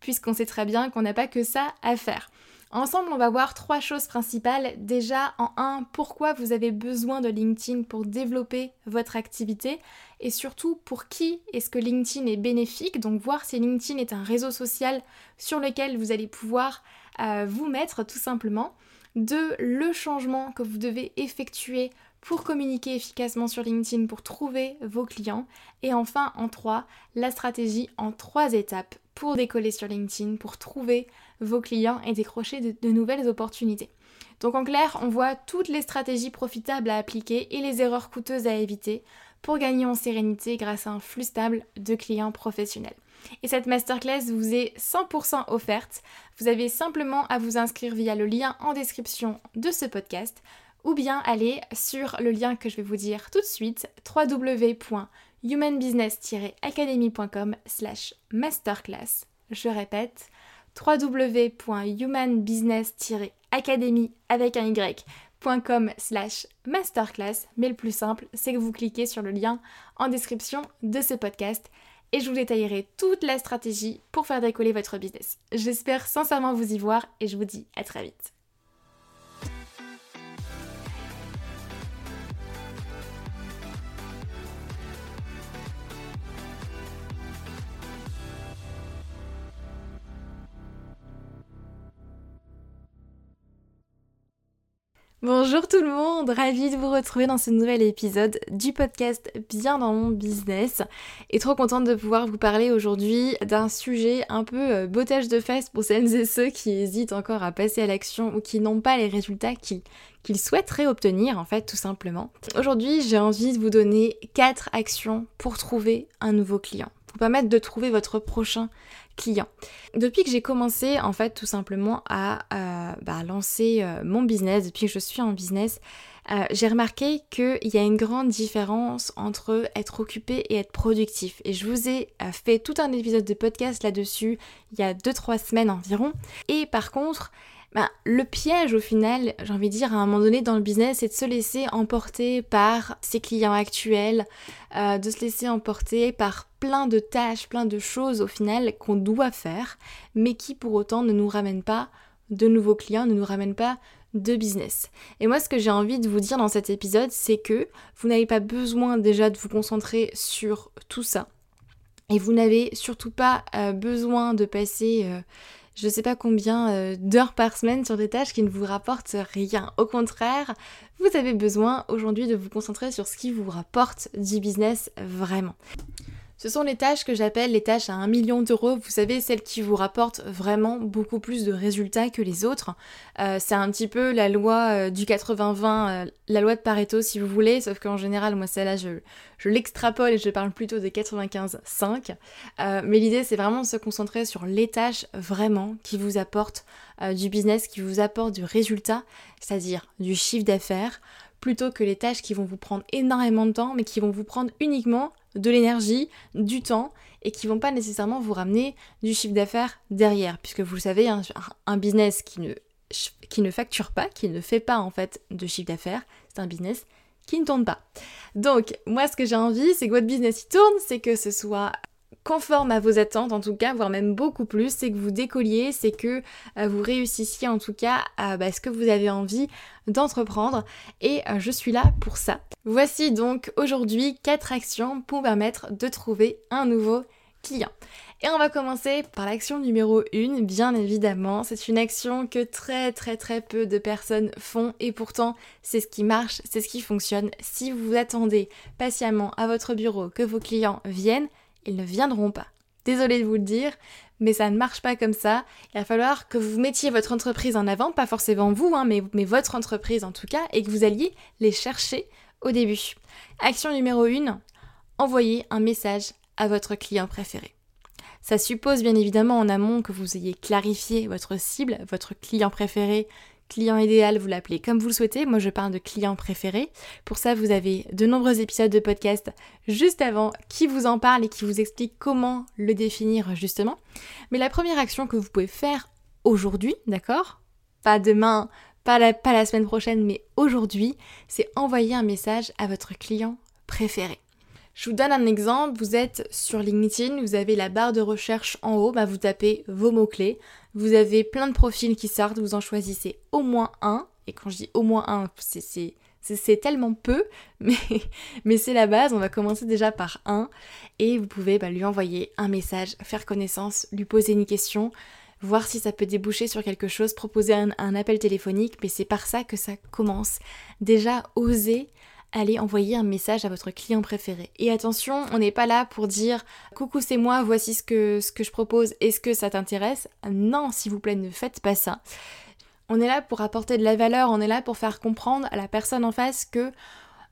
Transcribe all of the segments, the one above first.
puisqu'on sait très bien qu'on n'a pas que ça à faire. Ensemble, on va voir trois choses principales. Déjà, en un, pourquoi vous avez besoin de LinkedIn pour développer votre activité et surtout pour qui est-ce que LinkedIn est bénéfique? Donc voir si LinkedIn est un réseau social sur lequel vous allez pouvoir euh, vous mettre tout simplement. Deux, le changement que vous devez effectuer pour communiquer efficacement sur LinkedIn, pour trouver vos clients. Et enfin, en trois, la stratégie en trois étapes pour décoller sur LinkedIn, pour trouver vos clients et décrocher de, nouvelles opportunités. Donc en clair, on voit toutes les stratégies profitables à appliquer et les erreurs coûteuses à éviter pour gagner en sérénité grâce à un flux stable de clients professionnels. Et cette masterclass vous est 100% offerte. Vous avez simplement à vous inscrire via le lien en description de ce podcast ou bien aller sur le lien que je vais vous dire tout de suite www humanbusiness-academy.com slash masterclass. Je répète, www.humanbusiness-academy avec un y.com slash masterclass. Mais le plus simple, c'est que vous cliquez sur le lien en description de ce podcast et je vous détaillerai toute la stratégie pour faire décoller votre business. J'espère sincèrement vous y voir et je vous dis à très vite. Bonjour tout le monde, ravie de vous retrouver dans ce nouvel épisode du podcast Bien dans mon business et trop contente de pouvoir vous parler aujourd'hui d'un sujet un peu euh, bottage de fesses pour celles et ceux qui hésitent encore à passer à l'action ou qui n'ont pas les résultats qu'ils souhaiteraient obtenir en fait tout simplement. Aujourd'hui j'ai envie de vous donner 4 actions pour trouver un nouveau client, pour permettre de trouver votre prochain clients. Depuis que j'ai commencé en fait tout simplement à euh, bah, lancer euh, mon business, depuis que je suis en business, euh, j'ai remarqué qu'il y a une grande différence entre être occupé et être productif. Et je vous ai fait tout un épisode de podcast là-dessus il y a 2-3 semaines environ. Et par contre, bah, le piège au final, j'ai envie de dire à un moment donné dans le business, c'est de se laisser emporter par ses clients actuels, euh, de se laisser emporter par plein de tâches, plein de choses au final qu'on doit faire, mais qui pour autant ne nous ramènent pas de nouveaux clients, ne nous ramènent pas de business. Et moi ce que j'ai envie de vous dire dans cet épisode, c'est que vous n'avez pas besoin déjà de vous concentrer sur tout ça. Et vous n'avez surtout pas euh, besoin de passer... Euh, je sais pas combien euh, d'heures par semaine sur des tâches qui ne vous rapportent rien. Au contraire, vous avez besoin aujourd'hui de vous concentrer sur ce qui vous rapporte du business vraiment. Ce sont les tâches que j'appelle les tâches à 1 million d'euros. Vous savez, celles qui vous rapportent vraiment beaucoup plus de résultats que les autres. Euh, c'est un petit peu la loi euh, du 80-20, euh, la loi de Pareto si vous voulez, sauf qu'en général, moi celle-là, je, je l'extrapole et je parle plutôt de 95-5. mais l'idée, c'est vraiment de se concentrer sur les tâches vraiment qui vous apportent du business, qui vous apportent du résultat, c'est-à-dire du chiffre d'affaires, plutôt que les tâches qui vont vous prendre énormément de temps, mais qui vont vous prendre uniquement de l'énergie, du temps et qui vont pas nécessairement vous ramener du chiffre d'affaires derrière. Puisque vous le savez, un, business qui ne, qui ne facture pas, qui ne fait pas en fait de chiffre d'affaires, c'est un business qui ne tourne pas. Donc moi ce que j'ai envie, c'est que votre business il tourne, c'est que ce soit conforme à vos attentes en tout cas, voire même beaucoup plus, c'est que vous décolliez, c'est que euh, vous réussissiez en tout cas à bah, ce que vous avez envie d'entreprendre et euh, je suis là pour ça. Voici donc aujourd'hui 4 actions pour permettre de trouver un nouveau client. Et on va commencer par l'action numéro 1, bien évidemment. C'est une action que très très très peu de personnes font et pourtant c'est ce qui marche, c'est ce qui fonctionne. Si vous attendez patiemment à votre bureau que vos clients viennent, ils ne viendront pas. Désolée de vous le dire, mais ça ne marche pas comme ça. Il va falloir que vous mettiez votre entreprise en avant, pas forcément vous, hein, mais, mais votre entreprise en tout cas, et que vous alliez les chercher au début. Action numéro 1, envoyez un message à votre client préféré. Ça suppose bien évidemment en amont que vous ayez clarifié votre cible, votre client préféré, client idéal, vous l'appelez comme vous le souhaitez. Moi, je parle de client préféré. Pour ça, vous avez de nombreux épisodes de podcast juste avant qui vous en parlent et qui vous expliquent comment le définir justement. Mais la première action que vous pouvez faire aujourd'hui, d'accord? Pas demain, pas la, pas la semaine prochaine, mais aujourd'hui, c'est envoyer un message à votre client préféré. Je vous donne un exemple, vous êtes sur LinkedIn, vous avez la barre de recherche en haut, bah vous tapez vos mots-clés, vous avez plein de profils qui sortent, vous en choisissez au moins un, et quand je dis au moins un, c'est tellement peu, mais, mais c'est la base, on va commencer déjà par un, et vous pouvez bah, lui envoyer un message, faire connaissance, lui poser une question, voir si ça peut déboucher sur quelque chose, proposer un, un appel téléphonique, mais c'est par ça que ça commence. Déjà, oser allez envoyer un message à votre client préféré. Et attention, on n'est pas là pour dire coucou c'est moi, voici ce que, ce que je propose, est-ce que ça t'intéresse? Non, s'il vous plaît, ne faites pas ça. On est là pour apporter de la valeur, on est là pour faire comprendre à la personne en face que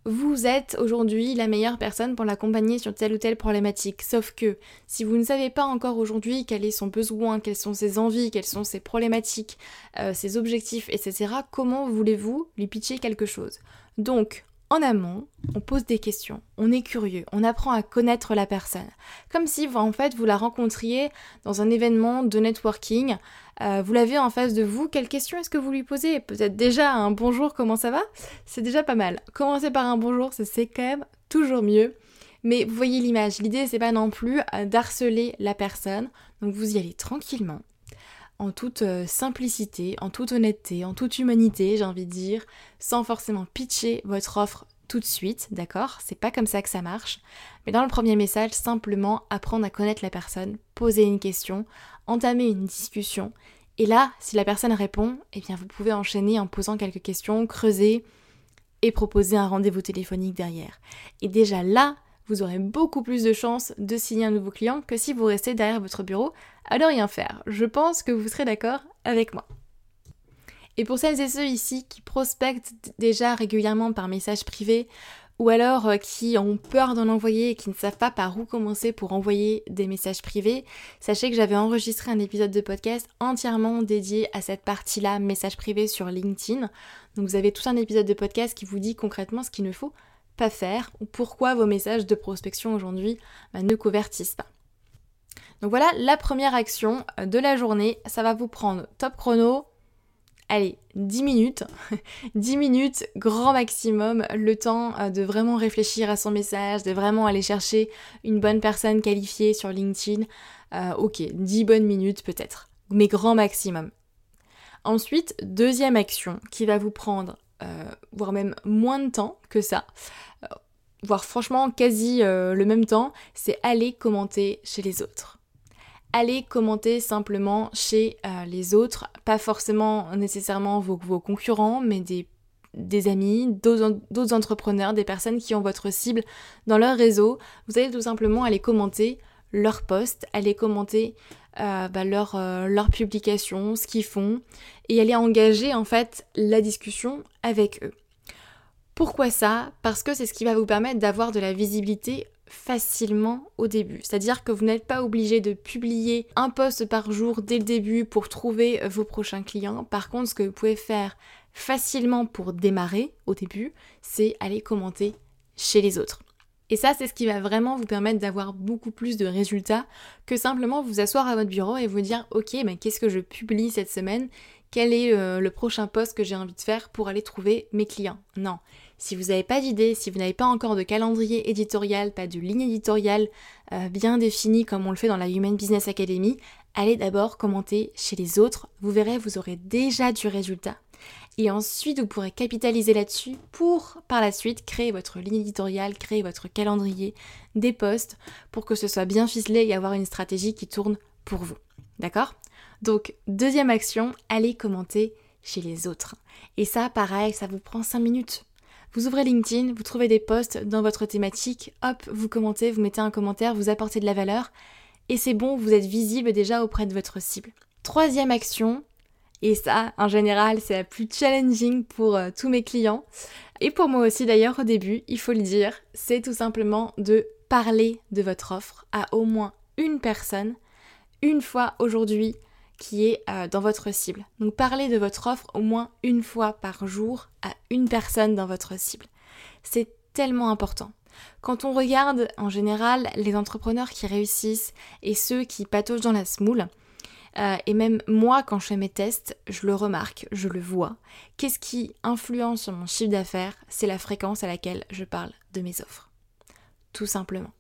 vous êtes aujourd'hui la meilleure personne pour l'accompagner sur telle ou telle problématique. Sauf que si vous ne savez pas encore aujourd'hui quel est son besoin, quelles sont ses envies, quelles sont ses problématiques, euh, ses objectifs, etc., comment voulez-vous lui pitcher quelque chose? Donc, en amont, on pose des questions, on est curieux, on apprend à connaître la personne. Comme si en fait vous la rencontriez dans un événement de networking, euh, vous l'avez en face de vous, quelles questions est-ce que vous lui posez? Peut-être déjà un bonjour, comment ça va? C'est déjà pas mal. Commencer par un bonjour, c'est quand même toujours mieux. Mais vous voyez l'image, l'idée c'est pas non plus euh, d'harceler la personne, donc vous y allez tranquillement en toute euh, simplicité, en toute honnêteté, en toute humanité, j'ai envie de dire, sans forcément pitcher votre offre tout de suite, d'accord? C'est pas comme ça que ça marche. Mais dans le premier message, simplement apprendre à connaître la personne, poser une question, entamer une discussion. Et là, si la personne répond, eh bien vous pouvez enchaîner en posant quelques questions, creuser et proposer un rendez-vous téléphonique derrière. Et déjà là, vous aurez beaucoup plus de chances de signer un nouveau client que si vous restez derrière votre bureau à ne rien faire. Je pense que vous serez d'accord avec moi. Et pour celles et ceux ici qui prospectent déjà régulièrement par message privé, ou alors euh, qui ont peur d'en envoyer et qui ne savent pas par où commencer pour envoyer des messages privés, sachez que j'avais enregistré un épisode de podcast entièrement dédié à cette partie-là, message privé sur LinkedIn. Donc vous avez tout un épisode de podcast qui vous dit concrètement ce qu'il ne faut pas faire ou pourquoi vos messages de prospection aujourd'hui bah, ne convertissent pas. Donc voilà la première action euh, de la journée. Ça va vous prendre top chrono. Allez, 10 minutes. 10 minutes, grand maximum, le temps euh, de vraiment réfléchir à son message, de vraiment aller chercher une bonne personne qualifiée sur LinkedIn. Euh, ok, 10 bonnes minutes peut-être, mais grand maximum. Ensuite, deuxième action qui va vous prendre voire même moins de temps que ça, euh, voire franchement quasi euh, le même temps, c'est aller commenter chez les autres. Aller commenter simplement chez les autres, pas forcément nécessairement vos, concurrents, mais des, des amis, d'autres entrepreneurs, des personnes qui ont votre cible dans leur réseau. Vous allez tout simplement aller commenter leurs posts, aller commenter euh, bah, leur, euh, leur publication, ce qu'ils font, et aller engager en fait la discussion avec eux. Pourquoi ça? Parce que c'est ce qui va vous permettre d'avoir de la visibilité facilement au début. C'est-à-dire que vous n'êtes pas obligé de publier un post par jour dès le début pour trouver vos prochains clients. Par contre, ce que vous pouvez faire facilement pour démarrer au début, c'est aller commenter chez les autres. Et ça, c'est ce qui va vraiment vous permettre d'avoir beaucoup plus de résultats que simplement vous asseoir à votre bureau et vous dire ok, mais qu'est-ce que je publie cette semaine? Quel est euh, le prochain post que j'ai envie de faire pour aller trouver mes clients? Non. Si vous n'avez pas d'idée, si vous n'avez pas encore de calendrier éditorial, pas de ligne éditoriale euh, bien définie comme on le fait dans la Human Business Academy, allez d'abord commenter chez les autres. Vous verrez, vous aurez déjà du résultat. Et ensuite, vous pourrez capitaliser là-dessus pour, par la suite, créer votre ligne éditoriale, créer votre calendrier, des posts, pour que ce soit bien ficelé et avoir une stratégie qui tourne pour vous. D'accord? Donc, deuxième action, allez commenter chez les autres. Et ça, pareil, ça vous prend 5 minutes. Vous ouvrez LinkedIn, vous trouvez des posts dans votre thématique, hop, vous commentez, vous mettez un commentaire, vous apportez de la valeur, et c'est bon, vous êtes visible déjà auprès de votre cible. Troisième action, et ça, en général, c'est la plus challenging pour euh, tous mes clients. Et pour moi aussi d'ailleurs au début, il faut le dire, c'est tout simplement de parler de votre offre à au moins une personne, une fois aujourd'hui, qui est euh, dans votre cible. Donc parlez de votre offre au moins une fois par jour à une personne dans votre cible. C'est tellement important. Quand on regarde en général les entrepreneurs qui réussissent et ceux qui pataugent dans la smoule, euh, et même moi, quand je fais mes tests, je le remarque, je le vois. Qu'est-ce qui influence sur mon chiffre d'affaires? C'est la fréquence à laquelle je parle de mes offres. Tout simplement.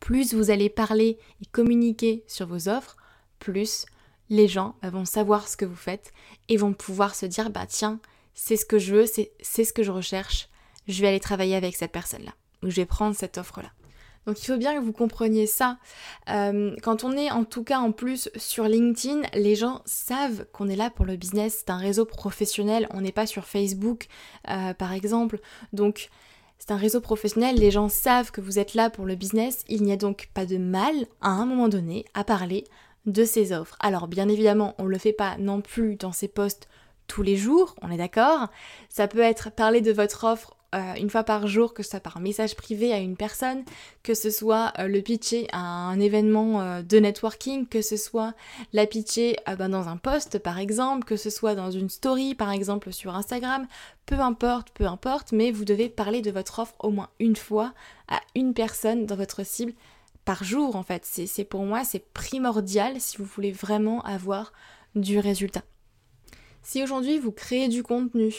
Plus vous allez parler et communiquer sur vos offres, plus les gens vont savoir ce que vous faites et vont pouvoir se dire bah tiens, c'est ce que je veux, c'est ce que je recherche, je vais aller travailler avec cette personne-là. Ou je vais prendre cette offre-là. Donc il faut bien que vous compreniez ça. Euh, quand on est en tout cas en plus sur LinkedIn, les gens savent qu'on est là pour le business. C'est un réseau professionnel. On n'est pas sur Facebook euh, par exemple. Donc c'est un réseau professionnel. Les gens savent que vous êtes là pour le business. Il n'y a donc pas de mal à un moment donné à parler de ces offres. Alors bien évidemment, on ne le fait pas non plus dans ces posts tous les jours, on est d'accord. Ça peut être parler de votre offre euh, une fois par jour, que ce soit par message privé à une personne, que ce soit euh, le pitcher à un événement euh, de networking, que ce soit la pitcher ben, dans un post par exemple, que ce soit dans une story par exemple sur Instagram, peu importe, peu importe, mais vous devez parler de votre offre au moins une fois à une personne dans votre cible par jour en fait. C'est pour moi, c'est primordial si vous voulez vraiment avoir du résultat. Si aujourd'hui vous créez du contenu,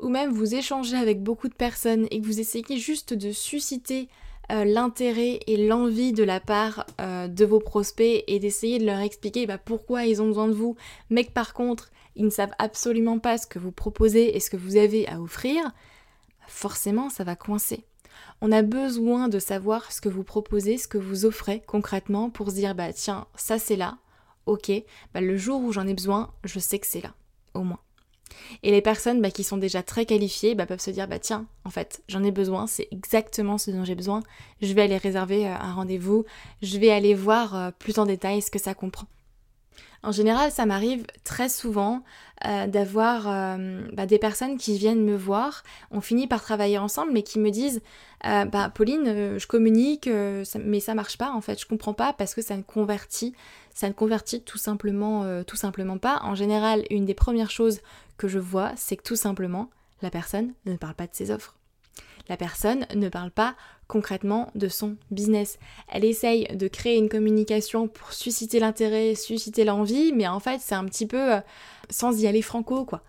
ou même vous échangez avec beaucoup de personnes et que vous essayez juste de susciter euh, l'intérêt et l'envie de la part euh, de vos prospects et d'essayer de leur expliquer bah, pourquoi ils ont besoin de vous, mais que par contre ils ne savent absolument pas ce que vous proposez et ce que vous avez à offrir, forcément ça va coincer. On a besoin de savoir ce que vous proposez, ce que vous offrez concrètement pour se dire bah tiens, ça c'est là, ok, bah, le jour où j'en ai besoin, je sais que c'est là, au moins. Et les personnes bah, qui sont déjà très qualifiées bah, peuvent se dire bah tiens, en fait, j'en ai besoin, c'est exactement ce dont j'ai besoin, je vais aller réserver euh, un rendez-vous, je vais aller voir euh, plus en détail ce que ça comprend. En général, ça m'arrive très souvent euh, d'avoir bah, des personnes qui viennent me voir, on finit par travailler ensemble, mais qui me disent bah Pauline, je communique, mais ça marche pas en fait, je comprends pas parce que ça ne convertit, ça ne convertit tout simplement, tout simplement pas. En général, une des premières choses je vois, c'est que tout simplement, la personne ne parle pas de ses offres. La personne ne parle pas concrètement de son business. Elle essaye de créer une communication pour susciter l'intérêt, susciter l'envie, mais en fait c'est un petit peu euh, sans y aller franco quoi.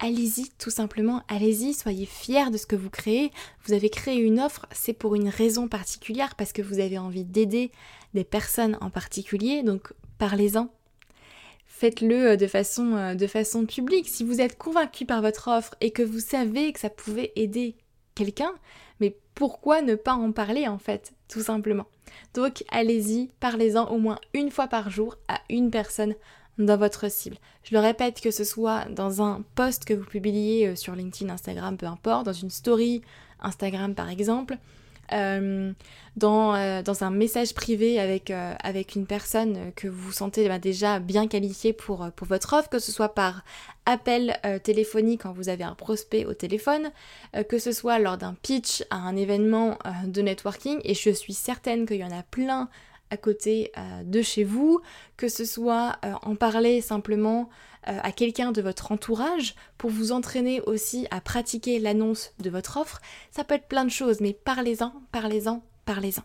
Allez-y tout simplement, allez-y, soyez fiers de ce que vous créez. Vous avez créé une offre, c'est pour une raison particulière, parce que vous avez envie d'aider des personnes en particulier, donc parlez-en, faites-le euh, de façon, euh, de façon publique. Si vous êtes convaincu par votre offre et que vous savez que ça pouvait aider quelqu'un, mais pourquoi ne pas en parler en fait, tout simplement? Donc allez-y, parlez-en au moins une fois par jour à une personne dans votre cible. Je le répète, que ce soit dans un post que vous publiez euh, sur LinkedIn, Instagram, peu importe, dans une story Instagram par exemple, euh, dans, euh, dans, un message privé avec, euh, avec une personne que vous sentez bah, déjà bien qualifiée pour, pour votre offre, que ce soit par appel téléphonique quand vous avez un prospect au téléphone, que ce soit lors d'un pitch à un événement de networking, et je suis certaine qu'il y en a plein à côté de chez vous, que ce soit en parler simplement euh, à quelqu'un de votre entourage pour vous entraîner aussi à pratiquer l'annonce de votre offre. Ça peut être plein de choses, mais parlez-en, parlez-en, parlez-en.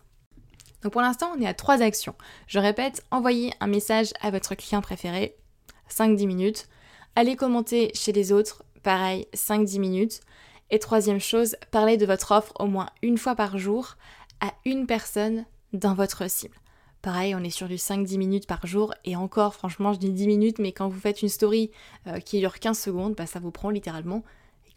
Donc pour l'instant, on est à trois actions. Je répète, envoyez un message à votre client préféré, 5-10 minutes. Allez commenter chez les autres, pareil, 5-10 minutes. Et troisième chose, parlez de votre offre au moins une fois par jour à une personne dans votre cible. Pareil, on est sur du 5-10 minutes par jour. Et encore, franchement, je dis 10 minutes, mais quand vous faites une story euh, qui dure 15 secondes, bah, ça vous prend littéralement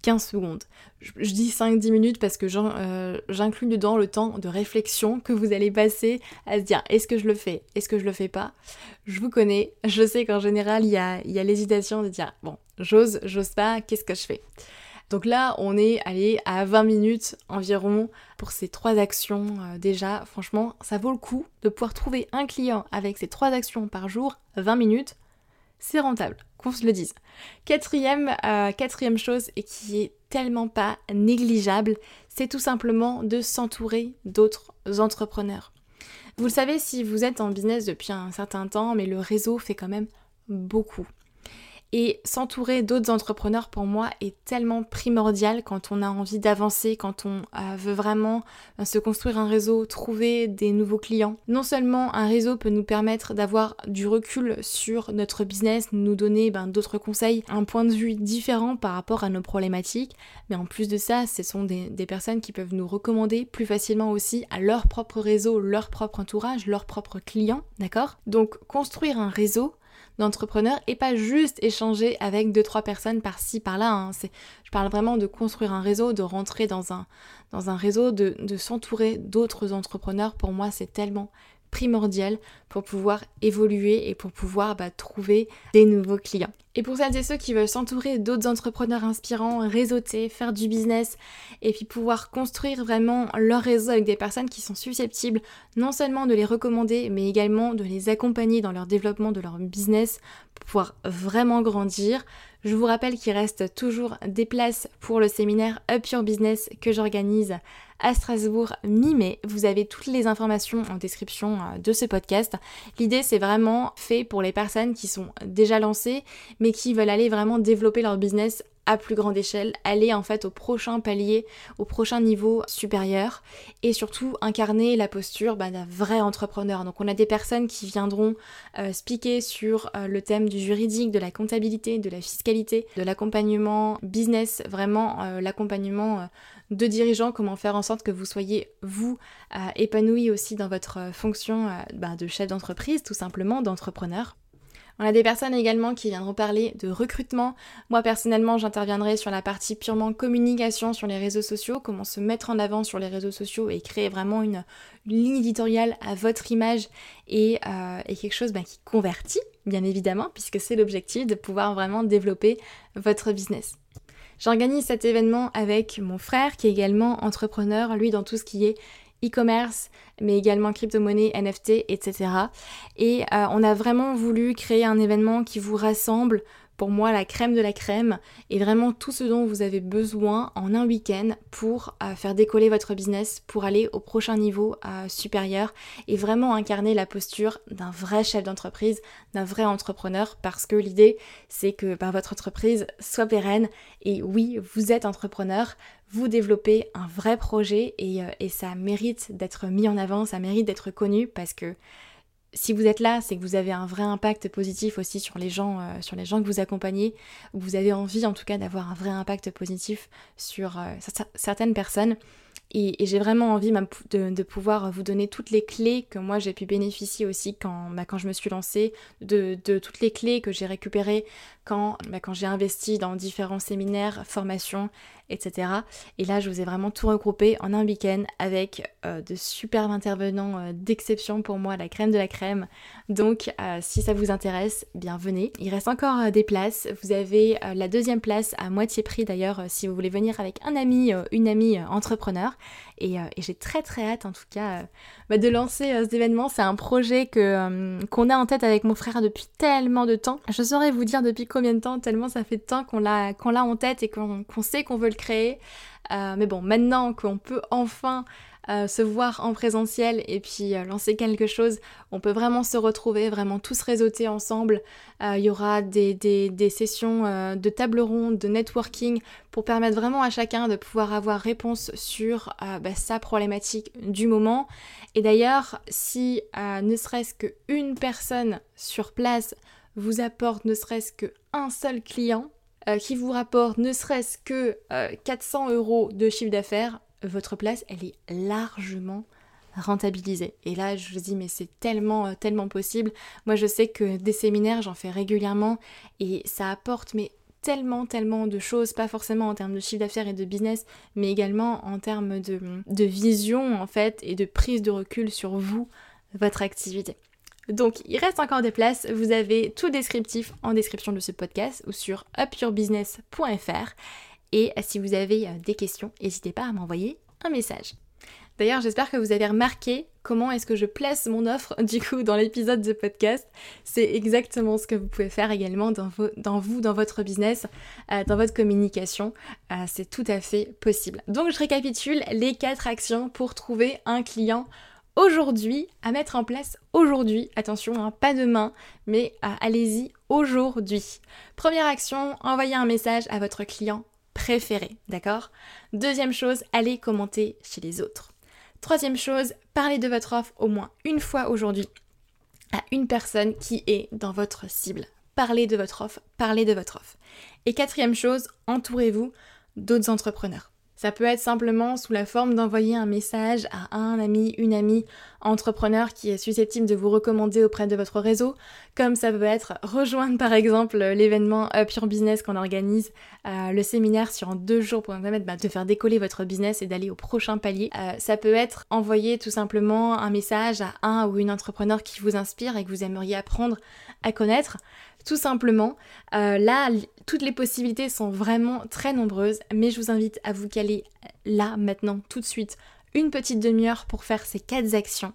15 secondes. Je, dis 5-10 minutes parce que euh, j'inclus dedans le temps de réflexion que vous allez passer à se dire est-ce que je le fais Est-ce que je le fais pas? Je vous connais, je sais qu'en général, il y a, y a l'hésitation de dire bon, j'ose, j'ose pas, qu'est-ce que je fais? Donc là, on est allé à 20 minutes environ pour ces trois actions euh, déjà. Franchement, ça vaut le coup de pouvoir trouver un client avec ces trois actions par jour, 20 minutes. C'est rentable, qu'on se le dise. Quatrième, euh, quatrième chose, et qui est tellement pas négligeable, c'est tout simplement de s'entourer d'autres entrepreneurs. Vous le savez si vous êtes en business depuis un certain temps, mais le réseau fait quand même beaucoup. Et s'entourer d'autres entrepreneurs pour moi est tellement primordial quand on a envie d'avancer, quand on euh, veut vraiment euh, se construire un réseau, trouver des nouveaux clients. Non seulement un réseau peut nous permettre d'avoir du recul sur notre business, nous donner ben, d'autres conseils, un point de vue différent par rapport à nos problématiques, mais en plus de ça, ce sont des, des personnes qui peuvent nous recommander plus facilement aussi à leur propre réseau, leur propre entourage, leurs propres clients, d'accord? Donc construire un réseau, d'entrepreneur et pas juste échanger avec deux trois personnes par-ci par-là. Hein. Je parle vraiment de construire un réseau, de rentrer dans un, dans un réseau, de, de s'entourer d'autres entrepreneurs. Pour moi, c'est tellement primordial pour pouvoir évoluer et pour pouvoir bah, trouver des nouveaux clients. Et pour celles et ceux qui veulent s'entourer d'autres entrepreneurs inspirants, réseauter, faire du business et puis pouvoir construire vraiment leur réseau avec des personnes qui sont susceptibles non seulement de les recommander mais également de les accompagner dans leur développement de leur business pour pouvoir vraiment grandir, je vous rappelle qu'il reste toujours des places pour le séminaire Up Your Business que j'organise à Strasbourg mi-mai. Vous avez toutes les informations en description euh, de ce podcast. L'idée c'est vraiment fait pour les personnes qui sont déjà lancées mais qui veulent aller vraiment développer leur business à plus grande échelle, aller en fait au prochain palier, au prochain niveau supérieur et surtout incarner la posture bah, d'un vrai entrepreneur. Donc on a des personnes qui viendront euh, speaker sur euh, le thème du juridique, de la comptabilité, de la fiscalité, de l'accompagnement business, vraiment l'accompagnement de dirigeants, comment faire en sorte que vous soyez, vous, euh, épanoui aussi dans votre euh, fonction euh, bah, de chef d'entreprise, tout simplement, d'entrepreneur. On a des personnes également qui viendront parler de recrutement. Moi personnellement, j'interviendrai sur la partie purement communication sur les réseaux sociaux, comment se mettre en avant sur les réseaux sociaux et créer vraiment une, ligne éditoriale à votre image et, quelque chose bah, qui convertit, bien évidemment, puisque c'est l'objectif de pouvoir vraiment développer votre business. J'organise cet événement avec mon frère qui est également entrepreneur, lui dans tout ce qui est e-commerce, mais également crypto-monnaie, NFT, etc. Et euh, on a vraiment voulu créer un événement qui vous rassemble pour moi la crème de la crème et vraiment tout ce dont vous avez besoin en un week-end pour euh, faire décoller votre business, pour aller au prochain niveau euh, supérieur et vraiment incarner la posture d'un vrai chef d'entreprise, d'un vrai entrepreneur parce que l'idée c'est que bah, votre entreprise soit pérenne et oui, vous êtes entrepreneur, vous développez un vrai projet et, euh, et ça mérite d'être mis en avant, ça mérite d'être connu parce que si vous êtes là, c'est que vous avez un vrai impact positif aussi sur les gens, euh, sur les gens que vous accompagnez. Vous avez envie en tout cas d'avoir un vrai impact positif sur euh, certaines personnes. Et, j'ai vraiment envie de, pouvoir vous donner toutes les clés que moi j'ai pu bénéficier aussi quand, bah, quand je me suis lancée, de, toutes les clés que j'ai récupérées quand, bah, quand j'ai investi dans différents séminaires, formations, etc. Et là, je vous ai vraiment tout regroupé en un week-end avec euh, de superbes intervenants euh, d'exception pour moi, la crème de la crème. Donc, euh, si ça vous intéresse, bien venez. Il reste encore des places. Vous avez la deuxième place à moitié prix d'ailleurs si vous voulez venir avec un ami, une amie entrepreneur. Et, j'ai très très hâte en tout cas bah, de lancer cet événement. C'est un projet que qu'on a en tête avec mon frère depuis tellement de temps. Je saurais vous dire depuis combien de temps, tellement ça fait de temps qu'on l'a qu'on l'a en tête et qu'on sait qu'on veut le créer. Euh, mais bon, maintenant qu'on peut enfin euh, se voir en présentiel et puis euh, lancer quelque chose, on peut vraiment se retrouver, vraiment tous réseauter ensemble. Il y aura des, des, sessions de table ronde, de networking pour permettre vraiment à chacun de pouvoir avoir réponse sur bah, sa problématique du moment. Et d'ailleurs, si ne serait-ce qu'une personne sur place vous apporte ne serait-ce qu'un seul client, euh, qui vous rapporte ne serait-ce que 400 euh, euros de chiffre d'affaires, votre place, elle est largement rentabiliser. Et là, je vous dis, mais c'est tellement, euh, tellement possible. Moi, je sais que des séminaires, j'en fais régulièrement et ça apporte, mais tellement, tellement de choses, pas forcément en termes de chiffre d'affaires et de business, mais également en termes de, de vision, en fait, et de prise de recul sur vous, votre activité. Donc il reste encore des places, vous avez tout descriptif en description de ce podcast ou sur upyourbusiness.fr et si vous avez euh, des questions, n'hésitez pas à m'envoyer un message. D'ailleurs, j'espère que vous avez remarqué comment est-ce que je place mon offre du coup dans l'épisode de podcast. C'est exactement ce que vous pouvez faire également dans, vous, dans votre business, euh, dans votre communication. Euh, c'est tout à fait possible. Donc je récapitule les quatre actions pour trouver un client aujourd'hui à mettre en place aujourd'hui. Attention, hein, pas demain, mais allez-y aujourd'hui. Première action, envoyez un message à votre client préféré, d'accord? Deuxième chose, allez commenter chez les autres. Troisième chose, parlez de votre offre au moins une fois aujourd'hui à une personne qui est dans votre cible. Parlez de votre offre, parlez de votre offre. Et quatrième chose, entourez-vous d'autres entrepreneurs. Ça peut être simplement sous la forme d'envoyer un message à un ami, une amie entrepreneur qui est susceptible de vous recommander auprès de votre réseau, comme ça peut être rejoindre par exemple l'événement Up Your Business qu'on organise, euh, le séminaire sur deux jours pour permettre bah, de faire décoller votre business et d'aller au prochain palier. Euh, ça peut être envoyer tout simplement un message à un ou une entrepreneur qui vous inspire et que vous aimeriez apprendre à connaître. Tout simplement, euh, là, toutes les possibilités sont vraiment très nombreuses, mais je vous invite à vous caler là, maintenant, tout de suite, une petite demi-heure pour faire ces quatre actions.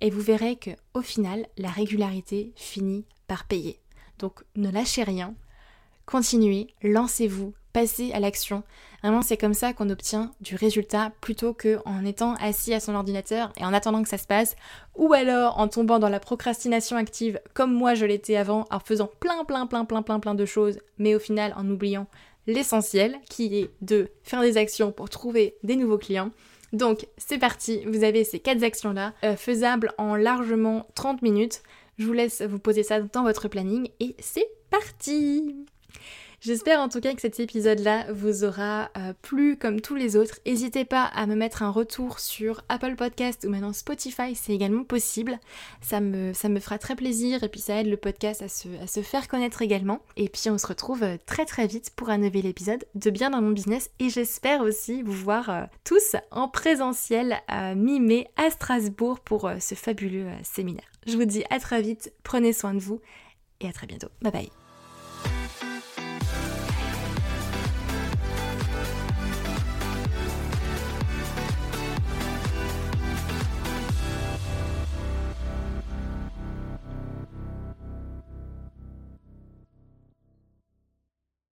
Et vous verrez que au final, la régularité finit par payer. Donc ne lâchez rien, continuez, lancez-vous, passez à l'action. Vraiment, c'est comme ça qu'on obtient du résultat plutôt qu'en étant assis à son ordinateur et en attendant que ça se passe, ou alors en tombant dans la procrastination active comme moi je l'étais avant, en faisant plein plein plein plein plein plein de choses, mais au final en oubliant l'essentiel qui est de faire des actions pour trouver des nouveaux clients. Donc c'est parti, vous avez ces quatre actions-là, euh, faisables en largement 30 minutes. Je vous laisse vous poser ça dans votre planning et c'est parti J'espère en tout cas que cet épisode-là vous aura euh, plu comme tous les autres. N'hésitez pas à me mettre un retour sur Apple Podcast ou maintenant Spotify, c'est également possible. Ça me, fera très plaisir et puis ça aide le podcast à se, faire connaître également. Et puis on se retrouve euh, très très vite pour un nouvel épisode de Bien dans mon business et j'espère aussi vous voir euh, tous en présentiel mi-mai à Strasbourg pour ce fabuleux séminaire. Je vous dis à très vite, prenez soin de vous et à très bientôt. Bye bye